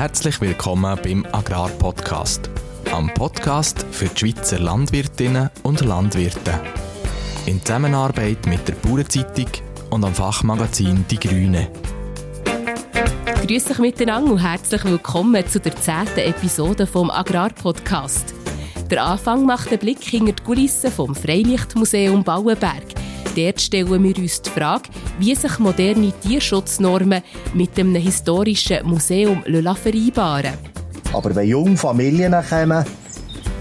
Herzlich willkommen beim Agrarpodcast, am Podcast für die Schweizer Landwirtinnen und Landwirte. In Zusammenarbeit mit der Bauernzeitung und am Fachmagazin Die Grüne. Grüß euch miteinander und herzlich willkommen zu der zehnten Episode vom Agrarpodcast. Der Anfang macht den Blick hinter die Kulissen vom Freilichtmuseum Bauenberg. Dort stellen wir uns die Frage, wie sich moderne Tierschutznormen mit einem historischen Museum vereinbaren Aber wenn junge Familien kommen,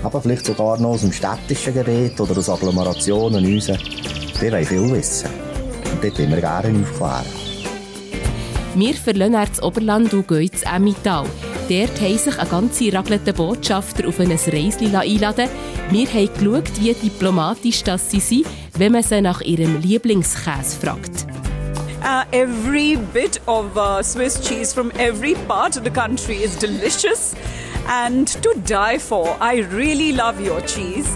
aber vielleicht sogar noch aus dem städtischen Gebiet oder aus Agglomerationen raus, die wollen viel wissen. Und dort wollen wir gerne aufklären. Wir verlassen das Oberland und gehen ins Emmental. Dort haben sich eine ganze Raglete Botschafter auf ein Reisli einladen Wir haben geschaut, wie diplomatisch das sie sind, wenn man sie nach ihrem Lieblingskäse fragt. Uh, every bit of uh, Swiss cheese from every part of the country is delicious and to die for. I really love your cheese.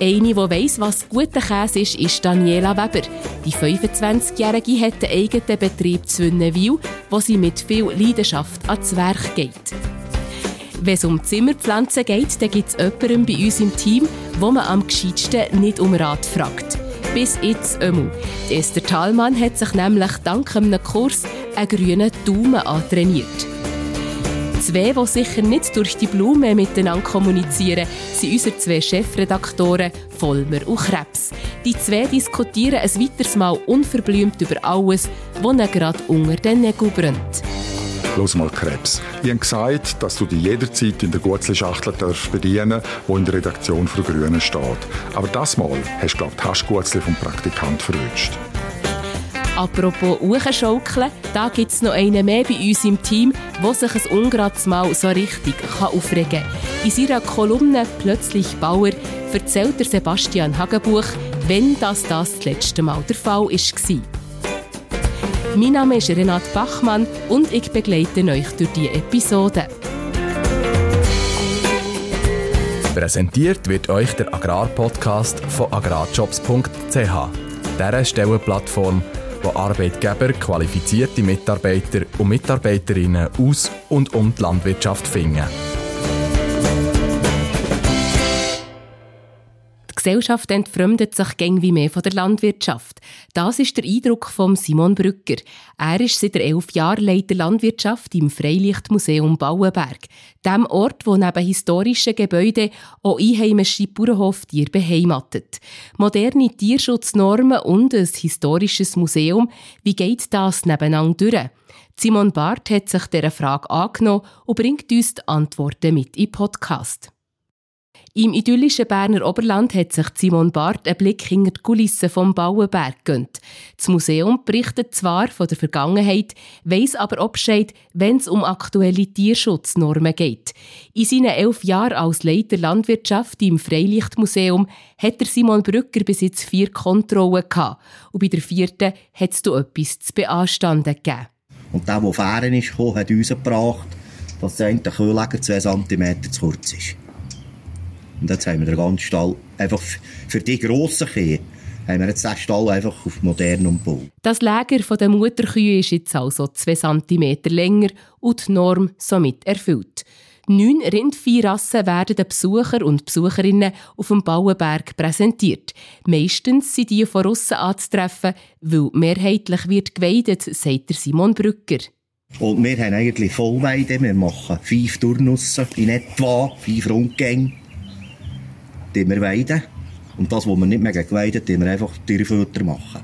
Eine, die weiss, was guter Käse ist, ist Daniela Weber. Die 25-Jährige hat einen eigenen Betrieb zu Wünnenwil, wo sie mit viel Leidenschaft ans Werk geht. Wenn es um Zimmerpflanzen geht, dann gibt es jemanden bei uns im Team, wo man am gescheitsten nicht um Rat fragt. Bis jetzt einmal. Esther Thalmann hat sich nämlich dank einem Kurs einen grünen Daumen antrainiert. Zwei, die sicher nicht durch die Blume miteinander kommunizieren, sind unsere zwei Chefredaktoren Vollmer und Krebs. Die zwei diskutieren ein weiteres Mal unverblümt über alles, was ihnen gerade unter den Nägeln brennt. Los mal Krebs. Ich habe gesagt, dass du dich jederzeit in der Gutzli-Schachtel bedienen die in der Redaktion für Grüne steht. Aber das Mal hast du, glaube ich, die vom Praktikant verwünscht. Apropos Uechenschaukeln, da gibt es noch einen mehr bei uns im Team, der sich ein ungerades Mal so richtig kann aufregen kann. In seiner Kolumne «Plötzlich Bauer» erzählt der Sebastian Hagenbuch, wenn das, das letzte Mal der Fall war. Mein Name ist Renat Bachmann und ich begleite euch durch diese Episode. Präsentiert wird euch der Agrarpodcast von agrarjobs.ch, dieser Stellenplattform, wo Arbeitgeber qualifizierte Mitarbeiter und Mitarbeiterinnen aus und um die Landwirtschaft finden. Gesellschaft entfremdet sich gäng wie mehr von der Landwirtschaft. Das ist der Eindruck von Simon Brücker. Er ist seit elf Jahren Leiter Landwirtschaft im Freilichtmuseum Bauenberg, dem Ort, wo neben historischen Gebäuden auch einheimische Bauernhoftiere beheimatet. Moderne Tierschutznormen und ein historisches Museum, wie geht das nebeneinander durch? Simon Barth hat sich dieser Frage angenommen und bringt uns die Antworten mit im Podcast. Im idyllischen Berner Oberland hat sich Simon Barth einen Blick hinter die Kulissen vom Bauenberg gönnt. Das Museum berichtet zwar von der Vergangenheit, weiss aber Bescheid, wenn es um aktuelle Tierschutznormen geht. In seinen elf Jahren als Leiter Landwirtschaft im Freilichtmuseum hat Simon Brücker bis jetzt vier Kontrollen gehabt. Und bei der vierten hat es etwas zu beanstanden gegeben. Und der, der Fähren ist, hat uns gebracht, dass der Kühlleger zwei Zentimeter zu kurz ist. Und jetzt haben wir den ganzen Stall einfach für die grossen Kühe haben wir jetzt den Stall einfach auf modern umgebaut. Das Lager der Mutterkühe ist jetzt also 2 cm länger und die Norm somit erfüllt. Neun Rindviehrassen werden den Besucher und Besucherinnen auf dem Bauenberg präsentiert. Meistens sind die von aussen anzutreffen, weil mehrheitlich wird geweidet, sagt Simon Brücker. Und wir haben eigentlich Vollweide. Wir machen fünf Turnussen in etwa, fünf Rundgänge die wir weiden. Und das, was wir nicht mehr weiden, die wir einfach Tierfutter machen.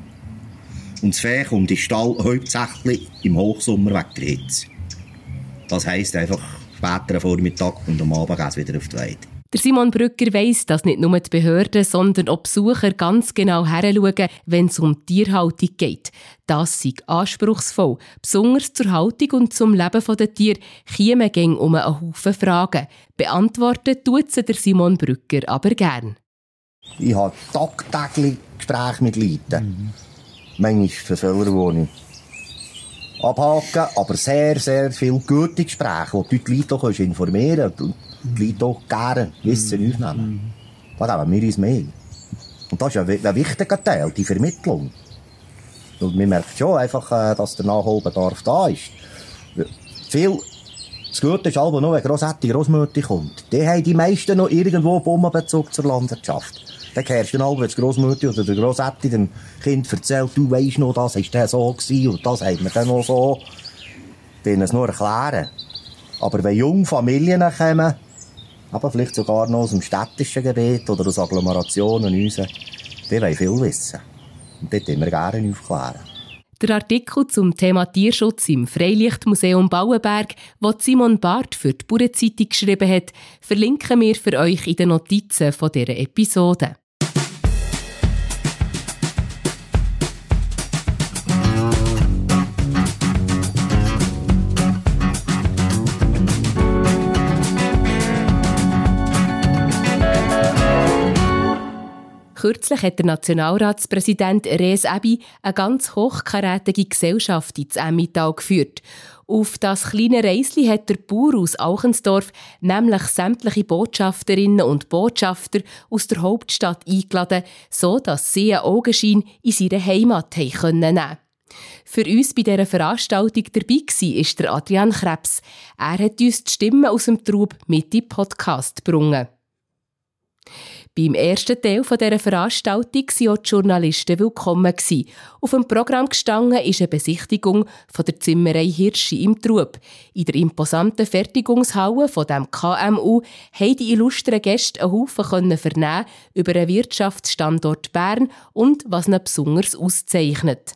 Und das Vieh kommt in Stall hauptsächlich im Hochsommer weg der Hitze. Das heisst einfach später Vormittag und am Abend geht es wieder auf die Weide. Der Simon Brücker weiss, dass nicht nur die Behörden, sondern auch Besucher ganz genau heranschauen, wenn es um Tierhaltung geht. Das ist anspruchsvoll. Besonders zur Haltung und zum Leben der Tiere kämen gäng um einen Haufen Fragen. Beantworten tut sie der Simon Brücker aber gern. Ich habe tagtäglich Gespräche mit Leuten. Mhm. Manchmal die ich abhaken, aber sehr, sehr viele gute Gespräche, wo du die Leute informieren kannst auch gerne Wissen aufnehmen. Da geben wir uns mehr. Und das ist ein, wichtiger Teil, die Vermittlung. Und man merkt schon einfach, dass der Nachholbedarf da ist. Viel Das Gute ist aber noch, wenn Grossetti, Grossmutti kommt. Die haben die meisten noch irgendwo Bombenbezug zur Landwirtschaft. Dann kehrst du dann, wenn die Grossmutti oder der Grossetti dem Kind erzählt, du weisst noch, das ist der so gewesen und das haben wir dann noch so. Denen es nur erklären. Aber wenn junge Familien kommen, aber vielleicht sogar noch aus dem städtischen Gebiet oder aus Agglomerationen raus, die wollen viel wissen. Und dort immer gerne aufklären. Der Artikel zum Thema Tierschutz im Freilichtmuseum Bauenberg, den Simon Barth für die Bauernzeitung geschrieben hat, verlinken wir für euch in den Notizen dieser Episode. Kürzlich hat der Nationalratspräsident Rees Ebi eine ganz hochkarätige Gesellschaft ins Emmental geführt. Auf das kleine Reisli hat der Bauer aus Auchensdorf nämlich sämtliche Botschafterinnen und Botschafter aus der Hauptstadt eingeladen, so dass sie einen Augenschein in seine Heimat nehmen können. Für uns bei dieser Veranstaltung dabei war ist der Adrian Krebs. Er hat uns die Stimmen aus dem Trub mit in Podcast gebracht. Beim ersten Teil dieser Veranstaltung waren auch die Journalisten willkommen. Auf dem Programm gestanden ist eine Besichtigung der Zimmerei Hirschi im Trub. In der imposanten Fertigungshalle von dem KMU haben die illustren Gäste einen Haufen vernehmen über den Wirtschaftsstandort Bern und was ihn besonders auszeichnet.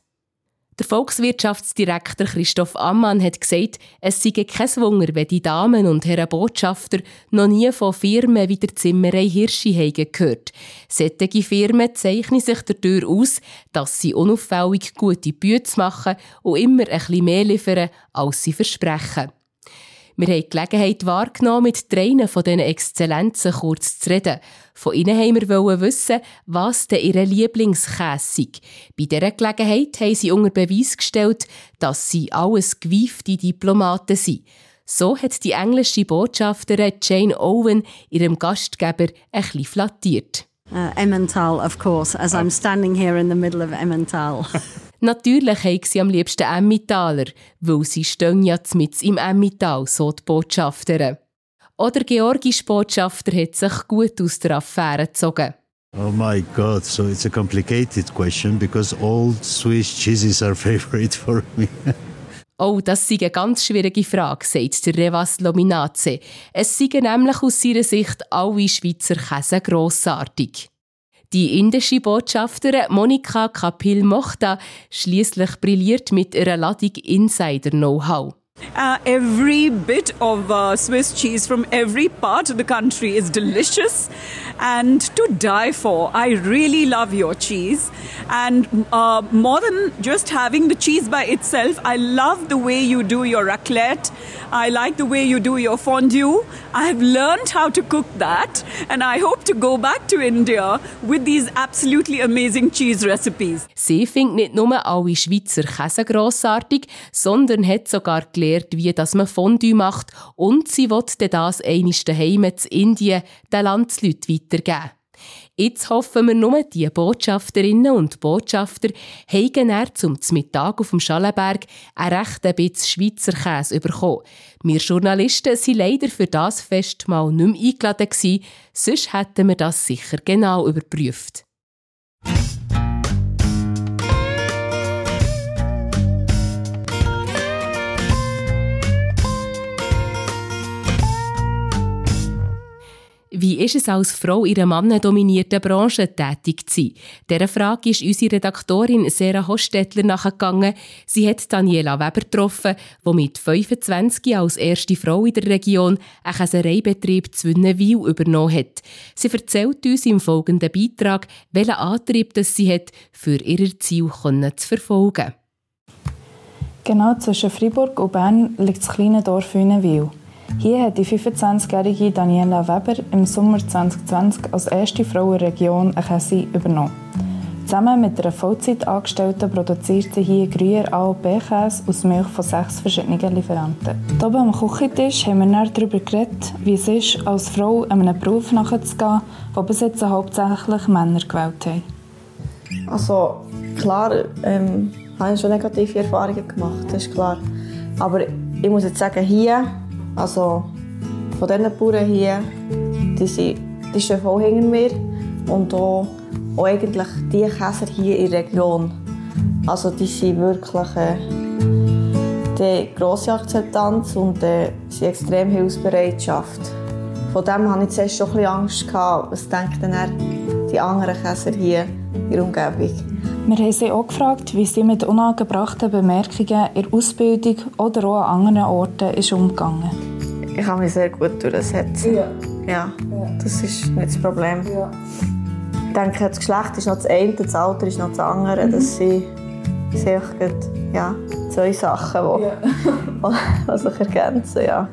Der Volkswirtschaftsdirektor Christoph Ammann hat gesagt, es sei kein Wunder, wenn die Damen und Herren Botschafter noch nie von Firmen wie der Zimmerei Hirschi haben gehört. Solche Firmen zeichnen sich dadurch aus, dass sie unauffällig gute Bücher machen und immer ein bisschen mehr liefern, als sie versprechen. Wir haben die Gelegenheit wahrgenommen, mit dreien von diesen Exzellenzen kurz zu reden. Von ihnen haben wir wissen, was denn ihre Lieblingskäse sei. Bei dieser Gelegenheit haben sie unter Beweis gestellt, dass sie alles gewiefte Diplomaten sind. So hat die englische Botschafterin Jane Owen ihrem Gastgeber ein bisschen flattiert. Uh, Emmental, of course, as I'm standing here in the middle of Emmental. Natürlich haben sie am liebsten Emmentaler, weil sie stehen ja mit im Emmental, so die Botschafterin. Oder georgische Botschafter hat sich gut aus der Affäre gezogen. Oh my God, so it's a complicated question because all Swiss cheeses are favorite for me. Oh, das ist eine ganz schwierige Frage, sagt der Revas Lominace. Es seien nämlich aus seiner Sicht alle Schweizer Käse grossartig. Die indische Botschafterin Monika Kapil Mohta schließlich brilliert mit ihrer Ladung Insider-Know-how. Uh, every bit of uh, Swiss cheese from every part of the country is delicious and to die for. I really love your cheese. And uh, more than just having the cheese by itself, I love the way you do your raclette. I like the way you do your fondue. I have learned how to cook that, and I hope to go back to India with these absolutely amazing cheese recipes. Sie findet nicht nur alle Schweizer Käse grossartig, sondern hat sogar gelernt, wie das man Fondue macht und sie will das eines daheim in Indien den Landsleuten weitergeben. Jetzt hoffen wir nur, die Botschafterinnen und Botschafter haben er zum Mittag auf dem Schallenberg einen recht bisschen Schweizer Käse bekommen. Wir Journalisten waren leider für das Fest mal nicht mehr eingeladen sonst hätten wir das sicher genau überprüft. Wie ist es als Frau in einer mannendominierten Branche tätig zu sein? Dieser Frage ist unsere Redaktorin Sarah Hostetler nachgegangen. Sie hat Daniela Weber getroffen, die mit 25 als erste Frau in der Region einen Käsereibetrieb zu Wünnenwil übernommen hat. Sie erzählt uns im folgenden Beitrag, welchen Antrieb das sie hat, für ihr Ziel zu verfolgen. Genau zwischen Freiburg und Bern liegt das kleine Dorf Wünnenwil. Hier hat die 25-jährige Daniela Weber im Sommer 2020 als erste Frau in der Region eine Käse übernommen. Zusammen mit einer Vollzeitangestellten produziert sie hier Gruyère AOP-Käse aus Milch von sechs verschiedenen Lieferanten. Hier am Küchentisch haben wir dann darüber geredet, wie es ist, als Frau einem Beruf nachzugehen, den bis jetzt hauptsächlich Männer gewählt haben. Also klar ähm, habe ich schon negative Erfahrungen gemacht, das ist klar. Aber ich muss jetzt sagen, hier Also von diesen Bauern hier, die, sind, die stehen voll hinter mir. Und auch, auch eigentlich die Käser hier in der Region. Also die sind wirklich äh, die grosse Akzeptanz und äh, sind extrem Hilfsbereitschaft. Von dem hatte ich zuerst schon ein bisschen Angst. Was denken denn die anderen Käser hier in der Umgebung? Wir haben sie auch gefragt, wie sie mit unangebrachten Bemerkungen in der Ausbildung oder auch an anderen Orten ist umgegangen Ich kann mich sehr gut durchsetzen. Ja. ja. Das ist nicht das Problem. Ja. Ich denke, das Geschlecht ist noch das eine, das Alter ist noch das andere. Mhm. Das sind sehr ja, zwei Sachen, die, ja. sich ergänzen. Ja.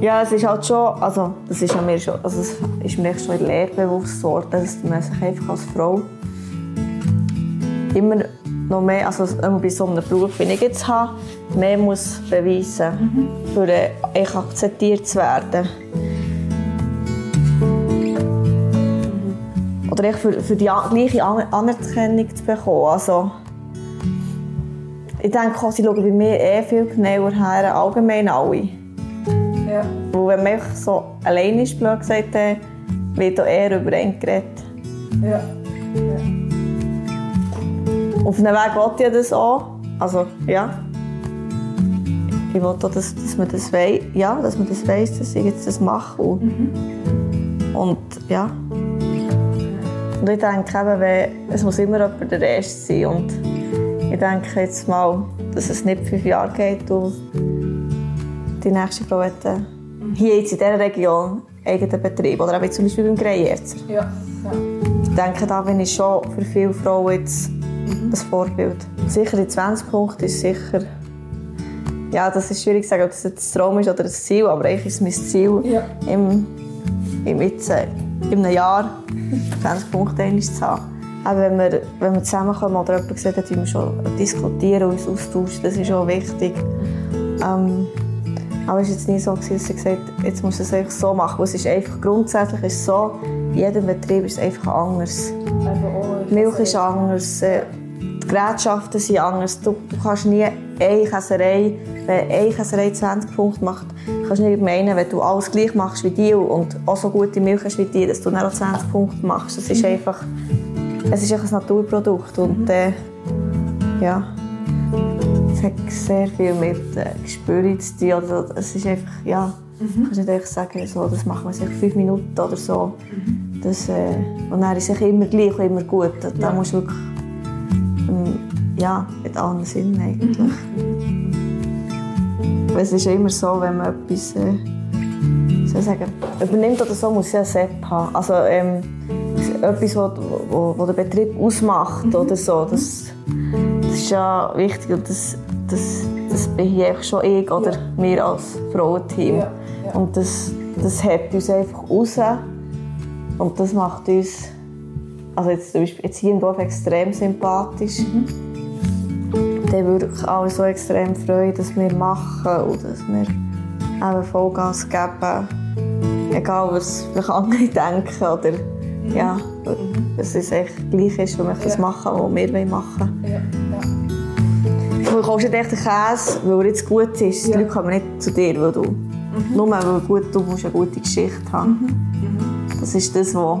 Ja, es ist halt schon, also das ist mir schon, also es ist mir schon in der Lehre bewusst geworden, dass man sich einfach als Frau immer noch mehr, also bei so einem Beruf, wie ich jetzt habe, mehr muss beweisen mhm. für äh, ich akzeptiert zu werden. Mhm. Oder ich für, für die gleiche Anerkennung zu bekommen. Also, ich denke, sie schauen bei mir eh viel genauer her, allgemein alle. Ja. Weil wenn man so allein ist, blöd gesagt, wird auch eher über ihn geredet. Ja. Auf einem Weg wollte ich das auch. Also, ja. Ich wollte auch, dass, dass man das weiss, ja, dass man das weiss, dass ich jetzt das mache. Und, mhm. und ja. Und ich denke eben, es muss immer jemand der Erste sein. Und ich denke jetzt mal, dass es nicht fünf Jahre geht und die nächste Frau hat äh, hier jetzt in dieser Region eigenen Betrieb. Oder auch zum Beispiel beim Greierzer. Ja. ja. Ich denke, da bin ich schon für viele Frauen jetzt. Ein Vorbild. Sicher die 20 Punkte ist sicher... Ja, das ist schwierig zu sagen, ob das jetzt ein Traum ist oder ein Ziel, aber eigentlich ist es mein Ziel, ja. im, im jetzt, äh, in einem Jahr 20 Punkte zu haben. Auch wenn wir, wenn wir zusammenkommen oder jemand gesagt hat, wir schon diskutieren und uns austauschen, das ist auch wichtig. Ähm, aber es war jetzt nie so, dass sie gesagt jetzt muss es einfach so machen. Es ist einfach, grundsätzlich ist so, in jedem Betrieb ist es einfach anders. Die Milch ist anders, äh, die Gerätschaften sind anders. Du, du kannst nie eine Käserei, wenn eine Käserei 20 Punkte macht, kannst du nicht meinen, wenn du alles gleich machst wie die und auch so gute Milch hast wie die, dass du dann auch 20 Punkte machst. Das ist mhm. einfach, es ist einfach ein Naturprodukt und äh, ja es hat sehr viel mit äh, Gespür zu tun. Also, es ist einfach, ja, mhm. kannst nicht einfach sagen, so, das machen wir sich fünf Minuten oder so. Mhm. Das, äh, und dann ist es immer gleich und immer gut. Da, ja. musst du wirklich, ähm, ja, mit allen Sinnen eigentlich. Mhm. Es ist immer so, wenn man etwas, äh, soll ich sagen, übernimmt oder so, muss ja Sepp haben. Also, ähm, etwas, was der Betrieb ausmacht mhm. oder so, das, das ist ja wichtig und das, das, das bin hier schon ich oder ja. wir als Frauenteam. Ja. Und das, das hebt uns einfach raus und das macht uns also jetzt, zum Beispiel jetzt hier im Dorf extrem sympathisch. Mhm. Dann wirklich alle so extrem freuen, dass wir machen und dass wir eben Vollgas geben. Egal, was vielleicht andere denken oder mhm. ja, dass es echt gleich ist, wenn wir das machen, was wir machen wollen. Ja. Ja. Du kaufst nicht echt einen Käse, weil er jetzt gut ist. Ja. Die Leute kommen nicht zu dir, weil du, mhm. nur weil gut, du musst eine gute Geschichte haben. Mhm. Das ist das, was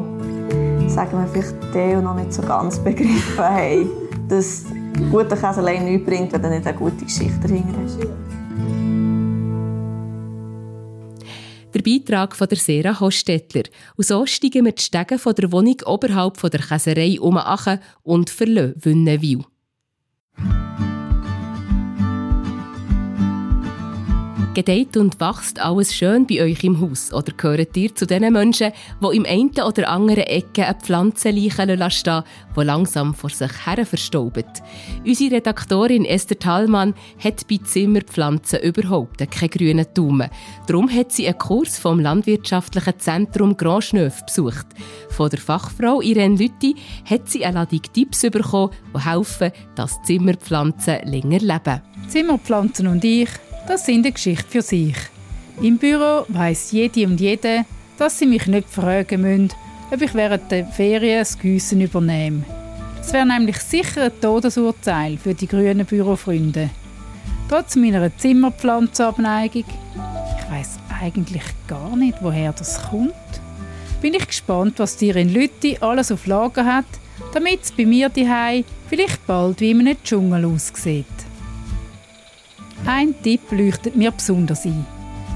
sagen wir vielleicht die noch nicht so ganz begriffen haben. Dass guter Käse allein nichts bringt, wenn du nicht eine gute Geschichte dahinter hast. Der Beitrag von der Sera Hostetler. Und so steigen wir die Stege von der Wohnung oberhalb von der Käserei um und verlassen Wünnenwil. Gedeiht und wächst alles schön bei euch im Haus? Oder gehört ihr zu den Menschen, die im einen oder anderen Ecke eine Pflanze liegen stehen, die langsam vor sich her verstaubt? Unsere Redaktorin Esther Thalmann hat bei Zimmerpflanzen überhaupt keinen grünen Daumen. Darum hat sie einen Kurs vom Landwirtschaftlichen Zentrum Grand Schneuf besucht. Von der Fachfrau Irene Lütti hat sie eine Ladung Tipps bekommen, die helfen, dass Zimmerpflanzen länger leben. Zimmerpflanzen und ich das sind eine Geschichte für sich. Im Büro weiß jede und jede, dass sie mich nicht fragen müssen, ob ich während der Ferien das Giessen übernehme. Das wäre nämlich sicher ein Todesurteil für die grünen Bürofreunde. Trotz meiner Zimmerpflanzenabneigung, ich weiß eigentlich gar nicht, woher das kommt. Bin ich gespannt, was dir in Lütti alles auf Lager hat, damit es bei mir daheim vielleicht bald wie in einem Dschungel aussieht. Ein Tipp leuchtet mir besonders ein.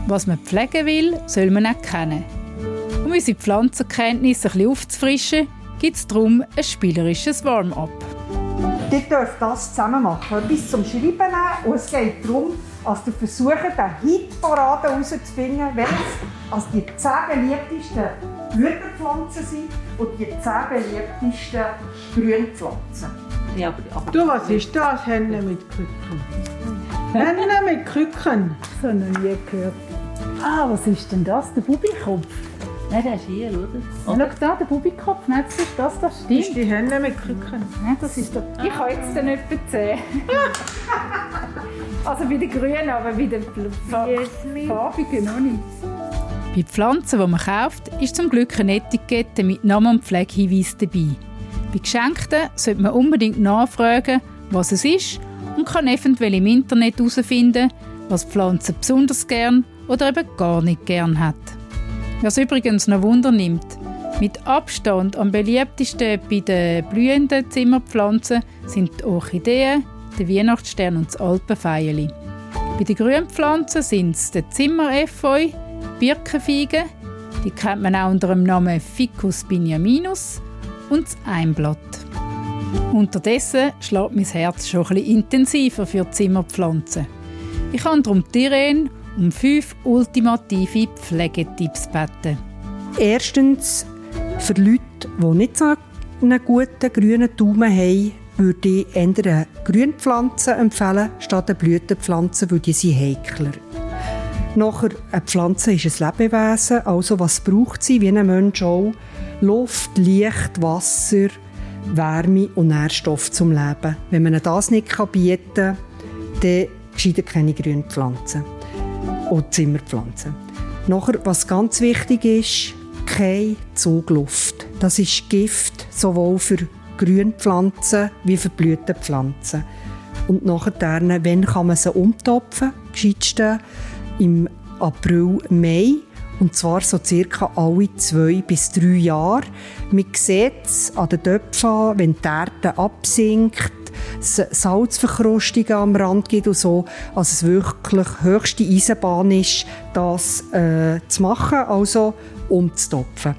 Was man pflegen will, soll man auch kennen. Um unsere Pflanzenkenntnisse ein bisschen aufzufrischen, gibt es darum ein spielerisches Warm-up. Ihr dürft das zusammen machen, bis zum Schreiben nehmen. Und es geht darum, dass du versuchst, eine Hitparade herauszufinden, welche also die 10 beliebtesten Blütenpflanzen sind und die 10 beliebtesten Grünpflanzen. Ja, aber, aber du, was ist das? Henne mit Küken. Henne mit habe ich noch nie gehört. Ah, was ist denn das? Der Bubikopf? Nein, der ist hier, oder? Schau da, der Bubikopf. Nein, das ist das, das stimmt. Das ist die Henne mit Küken. Nein, das ist der... Ich habe jetzt den etwa 10. also bei den Grünen, aber bei den farbigen noch nicht. Bei Pflanzen, die man kauft, ist zum Glück eine Etikette mit Namen und Pflegehinweis dabei. Bei Geschenkten sollte man unbedingt nachfragen, was es ist und kann eventuell im Internet herausfinden, was die Pflanze besonders gern oder eben gar nicht gern hat. Was übrigens noch Wunder nimmt, mit Abstand am beliebtesten bei den blühenden Zimmerpflanzen sind die Orchideen, der Weihnachtsstern und das Alpenfeili. Bei den Grünpflanzen sind es der Zimmerefeu, Birkenfeige, die kennt man auch unter dem Namen Ficus biniaminus und das Einblatt. Unterdessen schlägt mein Herz schon ein bisschen intensiver für Zimmerpflanzen. Ich kann darum Irene um fünf ultimative Pflegetipps beten. Erstens, für Leute, die nicht so einen guten grünen Daumen haben, würde ich eher Grünpflanzen empfehlen, statt eine Blütenpflanze, weil die sind heikler. Nachher, eine Pflanze ist ein Lebewesen, also was braucht sie, wie ein Mensch auch? Luft, Licht, Wasser, Wärme und Nährstoff zum Leben. Wenn man das nicht bieten kann, dann gescheiden keine Grünpflanzen und Zimmerpflanzen. Nachher, was ganz wichtig ist, keine Zugluft. Das ist Gift, sowohl für Grünpflanzen wie für Blütenpflanzen. Und nachher, wenn kann man sie umtopfen? Gescheitsten im April, Mai. Und zwar so circa alle zwei bis drei Jahre. Man sieht es an den Töpfen, wenn die Erde absinkt, Salzverkrustungen am Rand gibt und so, also es wirklich höchste Eisenbahn ist, das äh, zu machen, also umzutopfen.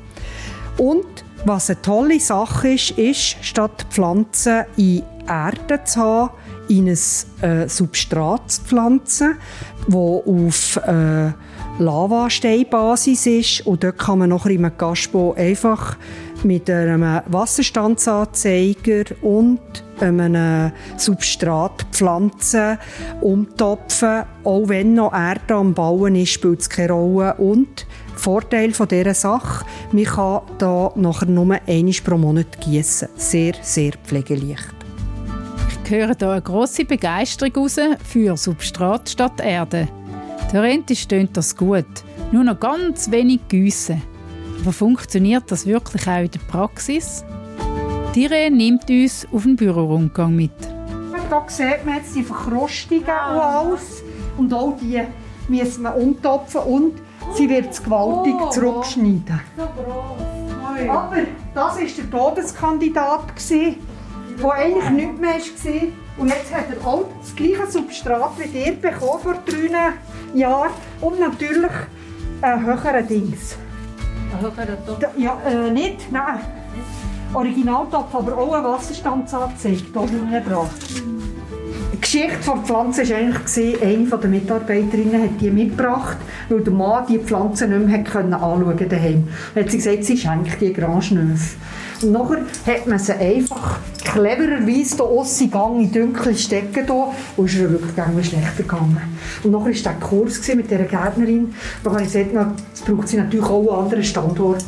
Und was eine tolle Sache ist, ist, statt Pflanzen in Erde zu haben, in ein äh, Substrat zu pflanzen, das auf äh, Lavasteinbasis ist. Und dort kann man nachher im Gaspo einfach mit einem Wasserstandsanzeiger und einem Substrat Pflanzen umtopfen. Auch wenn noch Erde am Bauen ist, spielt es keine Rolle. Und Vorteil von dieser Sache, man kann da nachher nur einmal pro Monat gießen. Sehr, sehr pflegeleicht. Ich höre hier eine grosse Begeisterung raus für Substrat statt Erde. Theoretisch stöhnt das gut, nur noch ganz wenig gießen. Aber funktioniert das wirklich auch in der Praxis? Tire nimmt uns auf den Bürorundgang mit. Hier sieht man jetzt die Verkrustungen und alles. Und auch die müssen wir umtopfen und sie wird es gewaltig oh, zurückschneiden. So groß. Aber das war der Todeskandidat, der eigentlich nichts mehr war. Und jetzt hat er auch das gleiche Substrat wie ihr bekommen vor drei Jahren. Und natürlich ein höherer Dings. Ein höherer Topf? Ja, äh, nicht, nein. Originaltopf, aber auch ein Wasserstandsanzeige hier gebracht. Die Geschichte der Pflanze war eigentlich, eine der Mitarbeiterinnen hat die mitgebracht, weil der Mann die Pflanze nicht mehr anschauen konnte daheim. Dann hat sie gesagt, sie schenkt die Grange Neuf. Und nachher hat man sie einfach clevererweise aussen gegangen, in dunkle Stecken hier, und es ist ihr wirklich irgendwie schlechter gegangen. Und nachher war der Kurs mit dieser Gärtnerin. Da habe ich gesagt, jetzt braucht sie natürlich auch einen anderen Standort.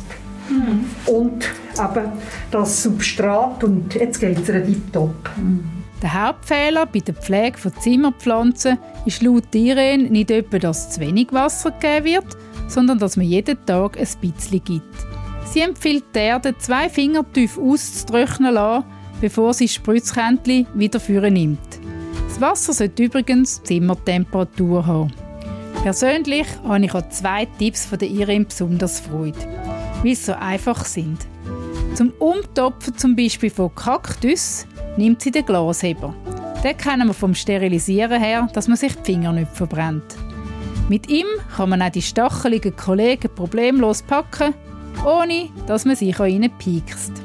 Mhm. Und eben das Substrat und jetzt geht es tiptop. Mhm. Der Hauptfehler bei der Pflege von Zimmerpflanzen ist laut Irene nicht etwa, dass zu wenig Wasser gegeben wird, sondern dass man jeden Tag ein bisschen gibt. Sie empfiehlt die Erde zwei Finger tief auszutrocknen lassen, bevor sie das Spritzkännchen wieder führen nimmt. Das Wasser sollte übrigens Zimmertemperatur haben. Persönlich habe ich an zwei Tipps von der besonders Freude, weil sie so einfach sind. Zum Umtopfen zum Beispiel von Kaktus nimmt sie den Glasheber. Den kennen wir vom Sterilisieren her, dass man sich die Finger nicht verbrennt. Mit ihm kann man auch die stacheligen Kollegen problemlos packen, ohne dass man sich an ihnen piekst.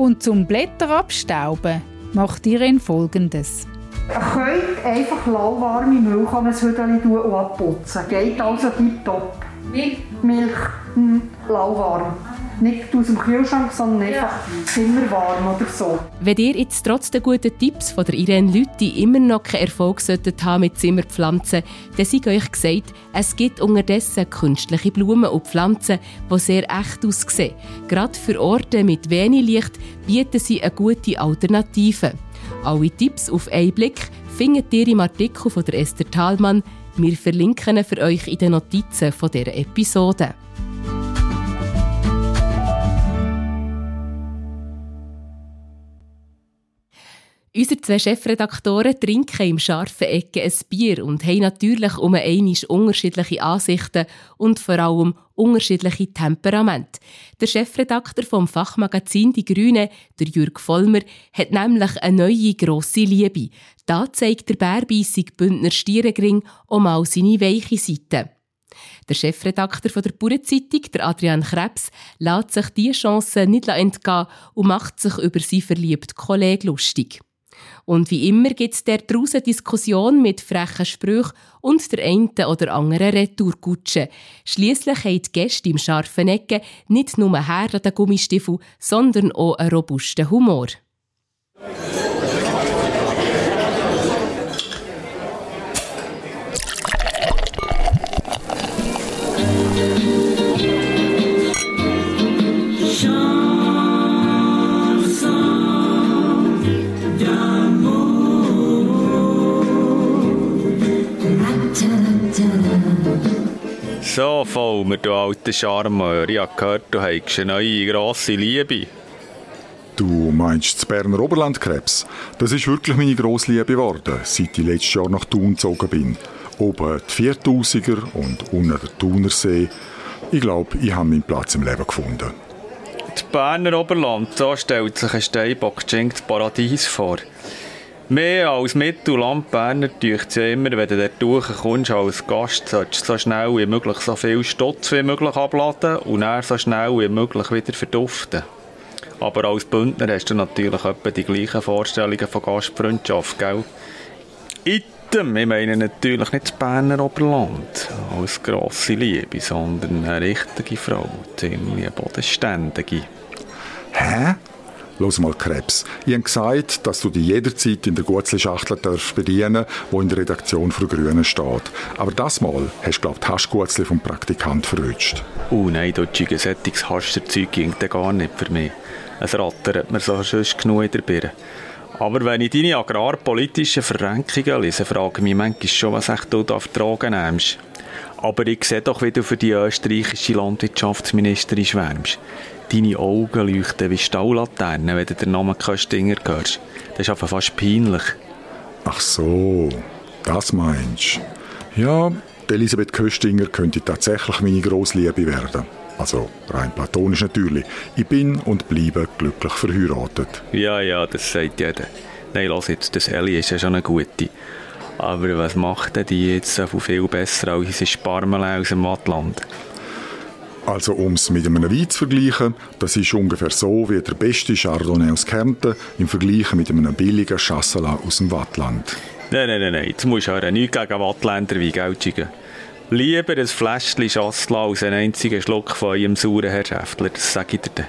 Und zum Blätter abstauben macht Irene folgendes. Ihr könnt einfach lauwarme Milch an ein Hügel tun und abputzen. Geht also tipptopp. Milch? Milch, hm, lauwarm. Nicht aus dem Kühlschrank, sondern einfach zimmerwarm oder so. Wenn ihr jetzt trotz der guten Tipps von der Irene Lütti immer noch keinen Erfolg solltet haben mit Zimmerpflanzen, dann sei euch gesagt, es gibt unterdessen künstliche Blumen und Pflanzen, die sehr echt aussehen. Gerade für Orte mit wenig Licht bieten sie eine gute Alternative. Alle Tipps auf einen Blick findet ihr im Artikel von der Esther Thalmann. Wir verlinken ihn für euch in den Notizen von dieser Episode. Unsere zwei Chefredaktoren trinken im scharfen Ecke ein Bier und haben natürlich um einmal unterschiedliche Ansichten und vor allem unterschiedliche Temperamente. Der Chefredakteur vom Fachmagazin Die Grüne, der Jürg Vollmer, hat nämlich eine neue grosse Liebe. Da zeigt der bärbeissige Bündner Stierengring auch mal seine weiche Seite. Der Chefredakteur von der Bauernzeitung, der Adrian Krebs, lässt sich diese Chance nicht entgehen und macht sich über sie verliebten Kollegen lustig. Und wie immer gibt es daraus eine Diskussion mit frechen Sprüchen und der einen oder anderen Retourkutsche. Schliesslich haben die Gäste im scharfen Ecken nicht nur Herr an den Gummistiefel, sondern auch einen robusten Humor. So, Vollmer, du alter Charmeur. Ich habe gehört, du hast eine neue grosse Liebe. Du meinst das Berner Oberlandkrebs? Das ist wirklich meine grosse Liebe geworden, seit ich letztes Jahr nach Thun gezogen bin. Oben die Viertausiger und unten der Thunersee. Ich glaube, ich habe meinen Platz im Leben gefunden. Das Berner Oberland, so stellt sich ein Steinbock das Paradies vor. Mehr als Mittelland Berner es ja immer, wenn du dort durchkommst als Gast, solltest du so schnell wie möglich so viel Stutz wie möglich abladen und dann so schnell wie möglich wieder verduften. Aber als Bündner hast du natürlich etwa die gleichen Vorstellungen von Gastfreundschaft, gell? Item, ich meine natürlich nicht das Berner Oberland als grosse Liebe, sondern eine richtige Frau, ziemlich bodenständige. Hä? Los mal Krebs. Ich habe gesagt, dass du dich jederzeit in der Gutzli-Schachtel bedienen die in der Redaktion für Grüne steht. Aber das Mal hast du, glaube ich, die vom Praktikant verwünscht. Oh nein, Dutschige sättiges Hascherzeug ging gar nicht für mich. Es rattert mir so sonst genug in der Birne. Aber wenn ich deine agrarpolitischen Verrenkungen lese, frage ich mich manchmal schon, was echt du da vertragen nimmst. Aber ich sehe doch, wie du für die österreichische Landwirtschaftsministerin schwärmst. Deine Augen leuchten wie Staulaternen, wenn du den Namen Köstinger hörst. Das ist einfach fast peinlich. Ach so, das meinst du. Ja, Elisabeth Köstinger könnte tatsächlich meine Grossliebe werden. Also rein platonisch natürlich. Ich bin und bleibe glücklich verheiratet. Ja, ja, das sagt jeder. Nein, lass jetzt, das Ellie ist ja schon eine gute. Aber was macht denn die jetzt so viel besser als unsere Sparmele aus dem Wattland? Also um es mit einem Wein zu vergleichen, das ist ungefähr so wie der beste Chardonnay aus Kärnten im Vergleich mit einem billigen Chasselas aus dem Wattland. Nein, nein, nein, nein. jetzt musst du ja nichts gegen Wattländer wie Geltschigen. Lieber ein Fläschchen Chasselas als einen einzigen Schluck von eurem sauren Herr Schäftler, das sage ich dir.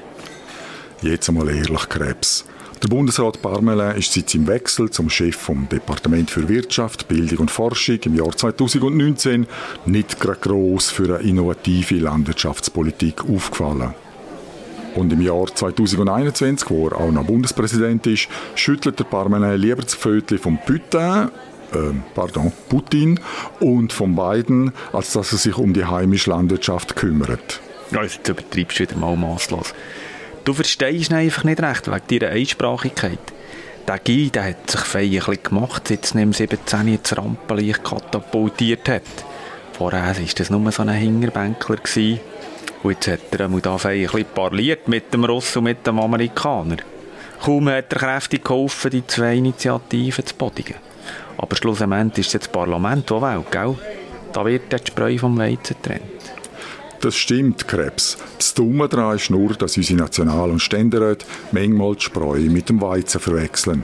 Jetzt einmal ehrlich, Krebs. Der Bundesrat Parmelin ist seit seinem Wechsel zum Chef vom Departement für Wirtschaft, Bildung und Forschung im Jahr 2019 nicht gerade gross für eine innovative Landwirtschaftspolitik aufgefallen. Und im Jahr 2021, wo er auch noch Bundespräsident ist, schüttelt der Parmelin lieber das Pfötchen vom Putin, äh, pardon, Putin und von beiden, als dass er sich um die heimische Landwirtschaft kümmert. Ja, jetzt übertreibst du wieder mal masslos. Du verstehst ihn einfach nicht recht, wegen deiner Einsprachigkeit. Der Guy, der hat sich fein ein gemacht, seit er im 17. ins Rampenlicht katapultiert hat. Vorher war das nur so ein Hinterbänkler. Gewesen. Und jetzt hat er da ein bisschen parliert mit dem Russen und mit dem Amerikaner. Kaum hat er kräftig geholfen, die zwei Initiativen zu bodigen. Aber schlussendlich ist es das Parlament, das wählt, gell? Da wird die Spreu vom Weizen getrennt. Das stimmt, Krebs. Das Dumme daran ist nur, dass unsere National- und Ständeräte manchmal die Spreu mit dem Weizen verwechseln.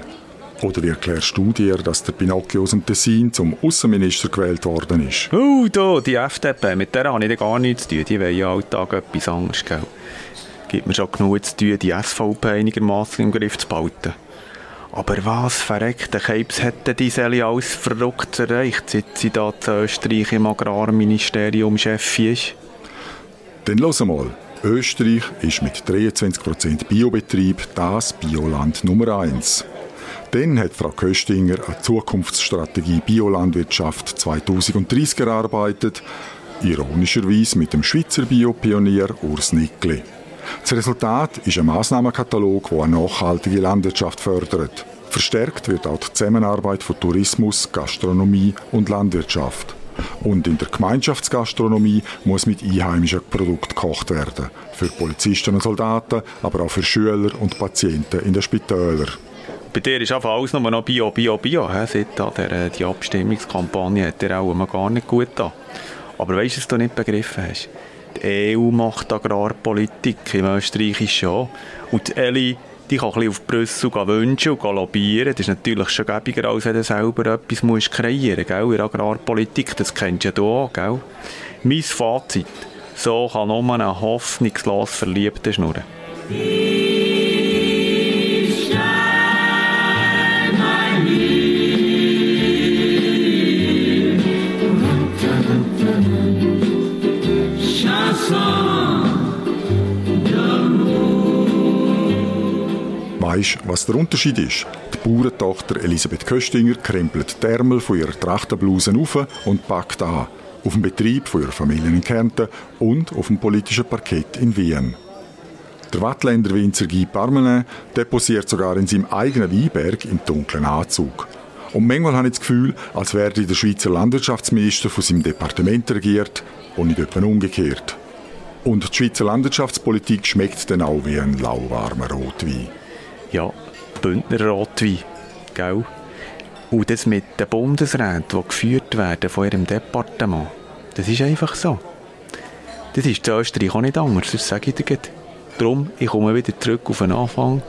Oder wie erklärst du dir, dass der Pinocchio aus dem Tessin zum Außenminister gewählt worden ist? Oh, da, die FDP, mit der habe ich gar nichts zu tun. Die wollen ja alltag etwas anderes, gell? Gibt mir schon genug zu tun, die SVP einigermaßen im Griff zu behalten. Aber was verreckte Keips hätte die Seli alles verrückt erreicht, seit sie da zu Österreich im Agrarministerium Chef ist? Dann los mal. Österreich ist mit 23% Biobetrieb das Bioland Nummer 1. Dann hat Frau Köstinger eine Zukunftsstrategie Biolandwirtschaft 2030 erarbeitet, ironischerweise mit dem Schweizer Biopionier Urs Nickli. Das Resultat ist ein Massnahmenkatalog, der eine nachhaltige Landwirtschaft fördert. Verstärkt wird auch die Zusammenarbeit von Tourismus, Gastronomie und Landwirtschaft. Und in der Gemeinschaftsgastronomie muss mit einheimischen Produkten gekocht werden. Für Polizisten und Soldaten, aber auch für Schüler und Patienten in den Spitälern. Bei dir ist einfach alles nur noch Bio, Bio, Bio. He? Seit der, die Abstimmungskampagne hat dir auch gar nicht gut da. Aber weißt du, was du nicht begriffen hast? Die EU macht Agrarpolitik, im Österreich schon. Und Eli, die kann ein bisschen auf Brüssel wünschen und lobbyieren. Das ist natürlich schon gäbiger, als wenn du selber etwas musst kreieren musst. In der Agrarpolitik, das kennst ja auch. Gell? Mein Fazit, so kann nur ein hoffnungslos Verliebter schnurren. Weisst was der Unterschied ist? Die Bauerntochter Elisabeth Köstinger krempelt die Ärmel von ihrer Trachtenbluse auf und packt an. Auf dem Betrieb von ihrer Familie in Kärnten und auf dem politischen Parkett in Wien. Der Wattländer Winzer Guy Parmelin deposiert sogar in seinem eigenen Weinberg im dunklen Anzug. Und manchmal habe ich das Gefühl, als werde der Schweizer Landwirtschaftsminister von seinem Departement regiert und nicht etwa umgekehrt. Und die Schweizer Landwirtschaftspolitik schmeckt dann auch wie ein lauwarmer Rotwein. Ja, Bündner Rotwein, gell? Und das mit den Bundesräten, die geführt werden von ihrem Departement, das ist einfach so. Das ist in Österreich auch nicht anders, das sage ich dir gerade. Darum, ich komme wieder zurück auf den Anfang.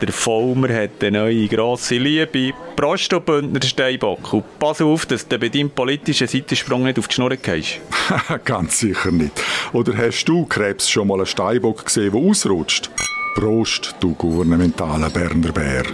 Der Vollmer hat eine neue grosse Liebe. Prost, du Bündner Steinbock. Und pass auf, dass du bei deinem politischen Seitensprung nicht auf die Schnur gehst. Ganz sicher nicht. Oder hast du, Krebs, schon mal einen Steinbock gesehen, der ausrutscht? Prost, du gouvernementaler Berner Bär.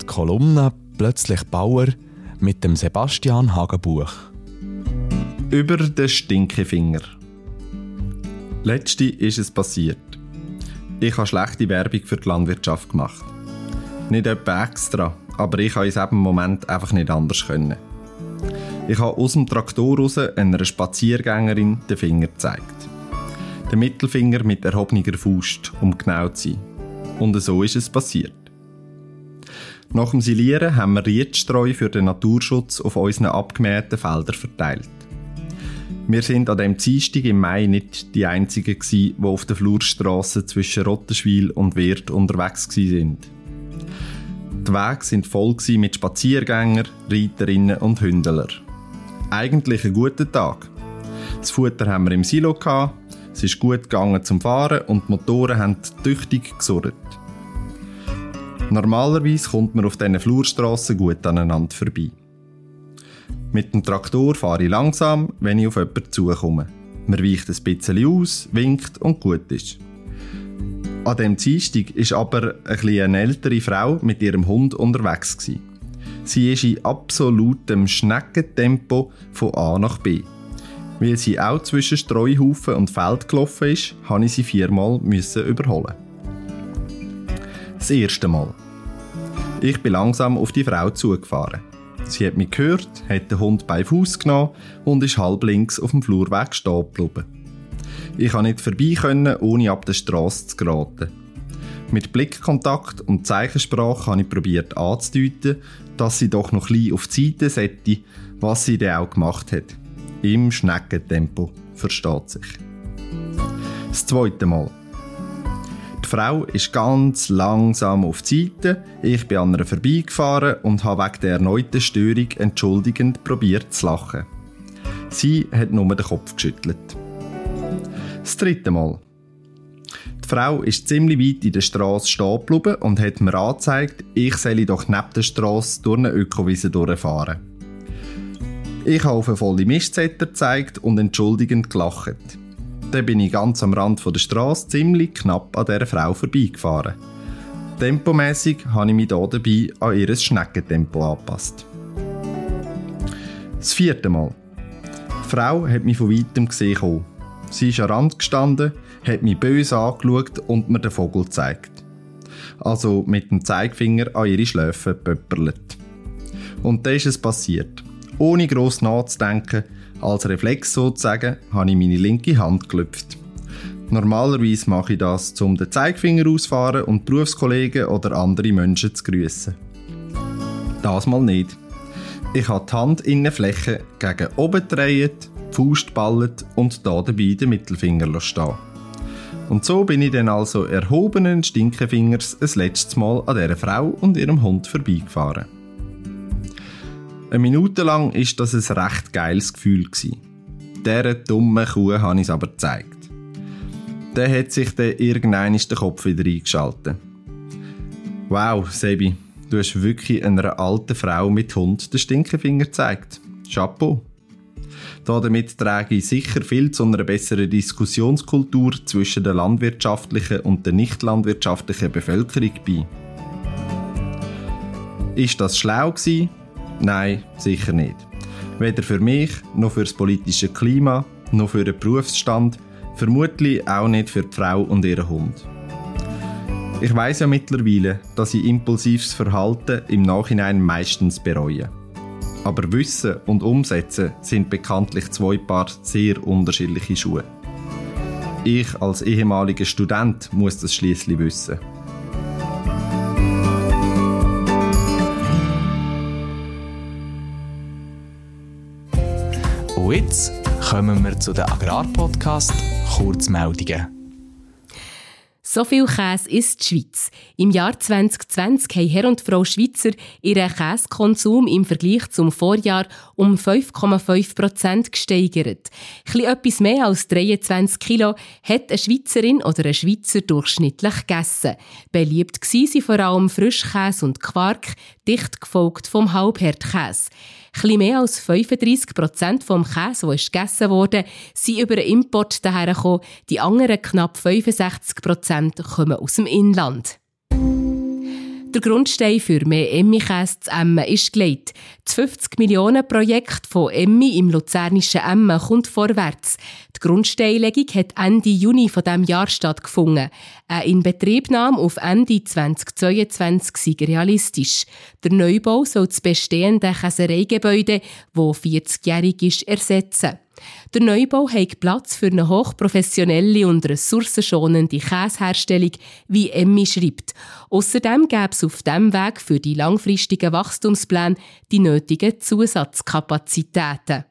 Die Kolumne «Plötzlich Bauer» mit dem Sebastian Hagenbuch. Über den Stinkefinger. Letzte ist es passiert. Ich habe schlechte Werbung für die Landwirtschaft gemacht. Nicht etwa extra, aber ich habe in diesem Moment einfach nicht anders können. Ich habe aus dem Traktor raus einer Spaziergängerin den Finger gezeigt. Den Mittelfinger mit erhobener Faust, um genau zu sein. Und so ist es passiert. Nach dem Silieren haben wir Riedstreu für den Naturschutz auf unseren abgemähten Feldern verteilt. Wir sind an dem Dienstag im Mai nicht die einzigen gsi, die auf der Flurstrasse zwischen Rottenschwil und Wirth unterwegs sind. Die Wege sind voll mit Spaziergängern, Reiterinnen und Hündler. Eigentlich ein guter Tag. Das Futter haben wir im Silo gehabt, es ist gut gegangen zum Fahren und die Motoren haben tüchtig gesurrt. Normalerweise kommt man auf diesen Flurstrassen gut aneinander vorbei. Mit dem Traktor fahre ich langsam, wenn ich auf jemanden zukomme. Man weicht ein bisschen aus, winkt und gut ist. An dem Dienstag war aber ein eine ältere Frau mit ihrem Hund unterwegs. Gewesen. Sie ist in absolutem Schneckentempo von A nach B. Weil sie auch zwischen Streuhaufen und Feld gelaufen ist, musste ich sie viermal überholen. Das erste Mal. Ich bin langsam auf die Frau zugefahren. Sie hat mich gehört, hat den Hund bei Fuß genommen und ist halb links auf dem Flurweg stehen geblieben. Ich konnte nicht vorbei können, ohne ab der Straße zu geraten. Mit Blickkontakt und Zeichensprache habe ich probiert anzudeuten, dass sie doch noch ein auf die Seite sollte, was sie dann auch gemacht hat. Im Schneckentempo, versteht sich. Das zweite Mal. Die Frau ist ganz langsam auf die Seite, ich bin an ihr vorbeigefahren und habe wegen der erneuten Störung entschuldigend probiert zu lachen. Sie hat nur den Kopf geschüttelt. Das dritte Mal. Die Frau ist ziemlich weit in der Straße stehen geblieben und hat mir angezeigt, ich solle doch neben der Straße durch eine Ökowiese durchfahren. Ich habe auf eine volle Mistzetter gezeigt und entschuldigend gelacht. Dann bin ich ganz am Rand der Straße ziemlich knapp an dieser Frau vorbeigefahren. Tempomäßig habe ich mich hier dabei an ihr Schneckentempo angepasst. Das vierte Mal. Die Frau hat mich von weitem gesehen. Sie ist am Rand gestanden, hat mich böse angeschaut und mir den Vogel gezeigt. Also mit dem Zeigefinger an ihre Schläfe pöpperlet. Und dann ist es passiert. Ohne gross nachzudenken, als Reflex sozusagen, habe ich meine linke Hand gelüpft. Normalerweise mache ich das, um den Zeigefinger auszufahren und Berufskollegen oder andere Menschen zu grüßen. Das mal nicht. Ich habe die Handinnenfläche gegen oben gedreht, die Faust ballet und da dabei den Mittelfinger stehen. Und so bin ich dann also erhobenen Stinkefingers ein letztes Mal an dieser Frau und ihrem Hund vorbeigefahren. Eine Minute lang war das ein recht geiles Gefühl. Dieser dummen Kuh habe ich es aber gezeigt. Dann hat sich dann irgendein der Kopf wieder eingeschaltet. Wow, Sebi, du hast wirklich einer alten Frau mit Hund den Stinkefinger gezeigt. Chapeau. Damit trage ich sicher viel zu einer besseren Diskussionskultur zwischen der landwirtschaftlichen und der nicht landwirtschaftlichen Bevölkerung bei. Ist das schlau gewesen? Nein, sicher nicht. Weder für mich, noch für das politische Klima, noch für den Berufsstand, vermutlich auch nicht für die Frau und ihren Hund. Ich weiß ja mittlerweile, dass ich impulsives Verhalten im Nachhinein meistens bereue. Aber Wissen und Umsetzen sind bekanntlich zwei Paar sehr unterschiedliche Schuhe. Ich als ehemaliger Student muss das schließlich wissen. Und jetzt kommen wir zu den Agrarpodcast Kurzmeldungen. So viel Käse isst die Schweiz. Im Jahr 2020 haben Herr und Frau Schweizer ihren Käsekonsum im Vergleich zum Vorjahr um 5,5 Prozent gesteigert. Etwas mehr als 23 Kilo hat eine Schweizerin oder ein Schweizer durchschnittlich gegessen. Beliebt waren vor allem Frischkäse und Quark, dicht gefolgt vom Halbherdkäse. Etwas mehr als 35 Prozent vom Käse, der gegessen wurde, sind über den Import dahergekommen. Die anderen knapp 65 Prozent kommen aus dem Inland. Der Grundstein für mehr Emmi-Käse zu Emmen ist gelegt. Das 50 Millionen Projekt von Emmi im luzernischen Emmen kommt vorwärts. Die Grundsteinlegung hat Ende Juni von diesem Jahr stattgefunden. Eine Inbetriebnahme auf Ende 2022 sei realistisch. Der Neubau soll das bestehende Käsereigebäude, das 40-jährig ist, ersetzen. Der Neubau hat Platz für eine hochprofessionelle und ressourcenschonende Käseherstellung, wie Emmi schreibt. Außerdem gäbe es auf diesem Weg für die langfristigen Wachstumspläne die nötigen Zusatzkapazitäten.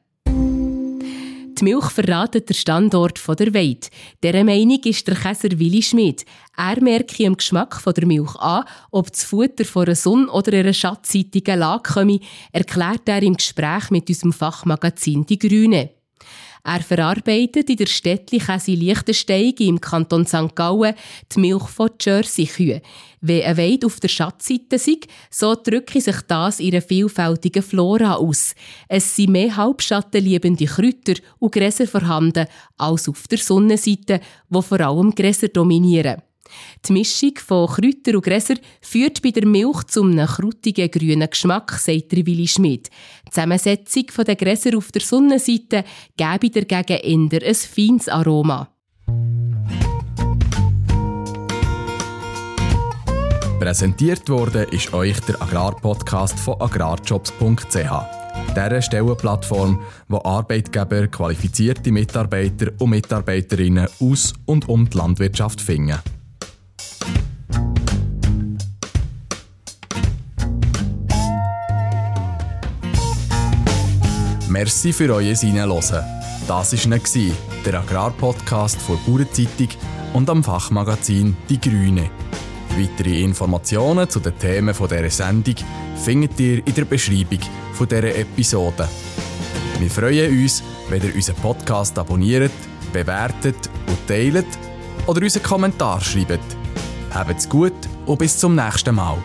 Die Milch verratet den Standort der Weid. Dieser Meinung ist der Käser Willi Schmid. Er merke im Geschmack der Milch an, ob das Futter von einer Sonne- oder einer schattseitigen Lage komme, erklärt er im Gespräch mit unserem Fachmagazin Die Grüne. Er verarbeitet in der Städtli Käse Liechtensteig im Kanton St. Gallen die Milch von Jersey-Kühen. Wenn ein Weid auf der Schatzseite ist, so drücke sich das in einer vielfältigen Flora aus. Es sind mehr halbschattenliebende Kräuter und Gräser vorhanden als auf der Sonnenseite, wo vor allem Gräser dominieren. Die Mischung von Kräutern und Gräsern führt bei der Milch zu einem krutigen grünen Geschmack, sagt der Willi Schmidt. Die Zusammensetzung der Gräser auf der Sonnenseite gebe dagegen eher ein feines Aroma. Präsentiert wurde ist euch der Agrarpodcast von agrarjobs.ch. Dieser Stellenplattform, wo Arbeitgeber qualifizierte Mitarbeiter und Mitarbeiterinnen aus und um die Landwirtschaft finden. Merci für euer Hineinhören. Das war der Agrarpodcast von Bauernzeitung und am Fachmagazin Die Grüne. Weitere Informationen zu den Themen dieser Sendung findet ihr in der Beschreibung dieser Episode. Wir freuen uns, wenn ihr unseren Podcast abonniert, bewertet und teilt oder unseren Kommentar schreibt. Habt's gut und bis zum nächsten Mal.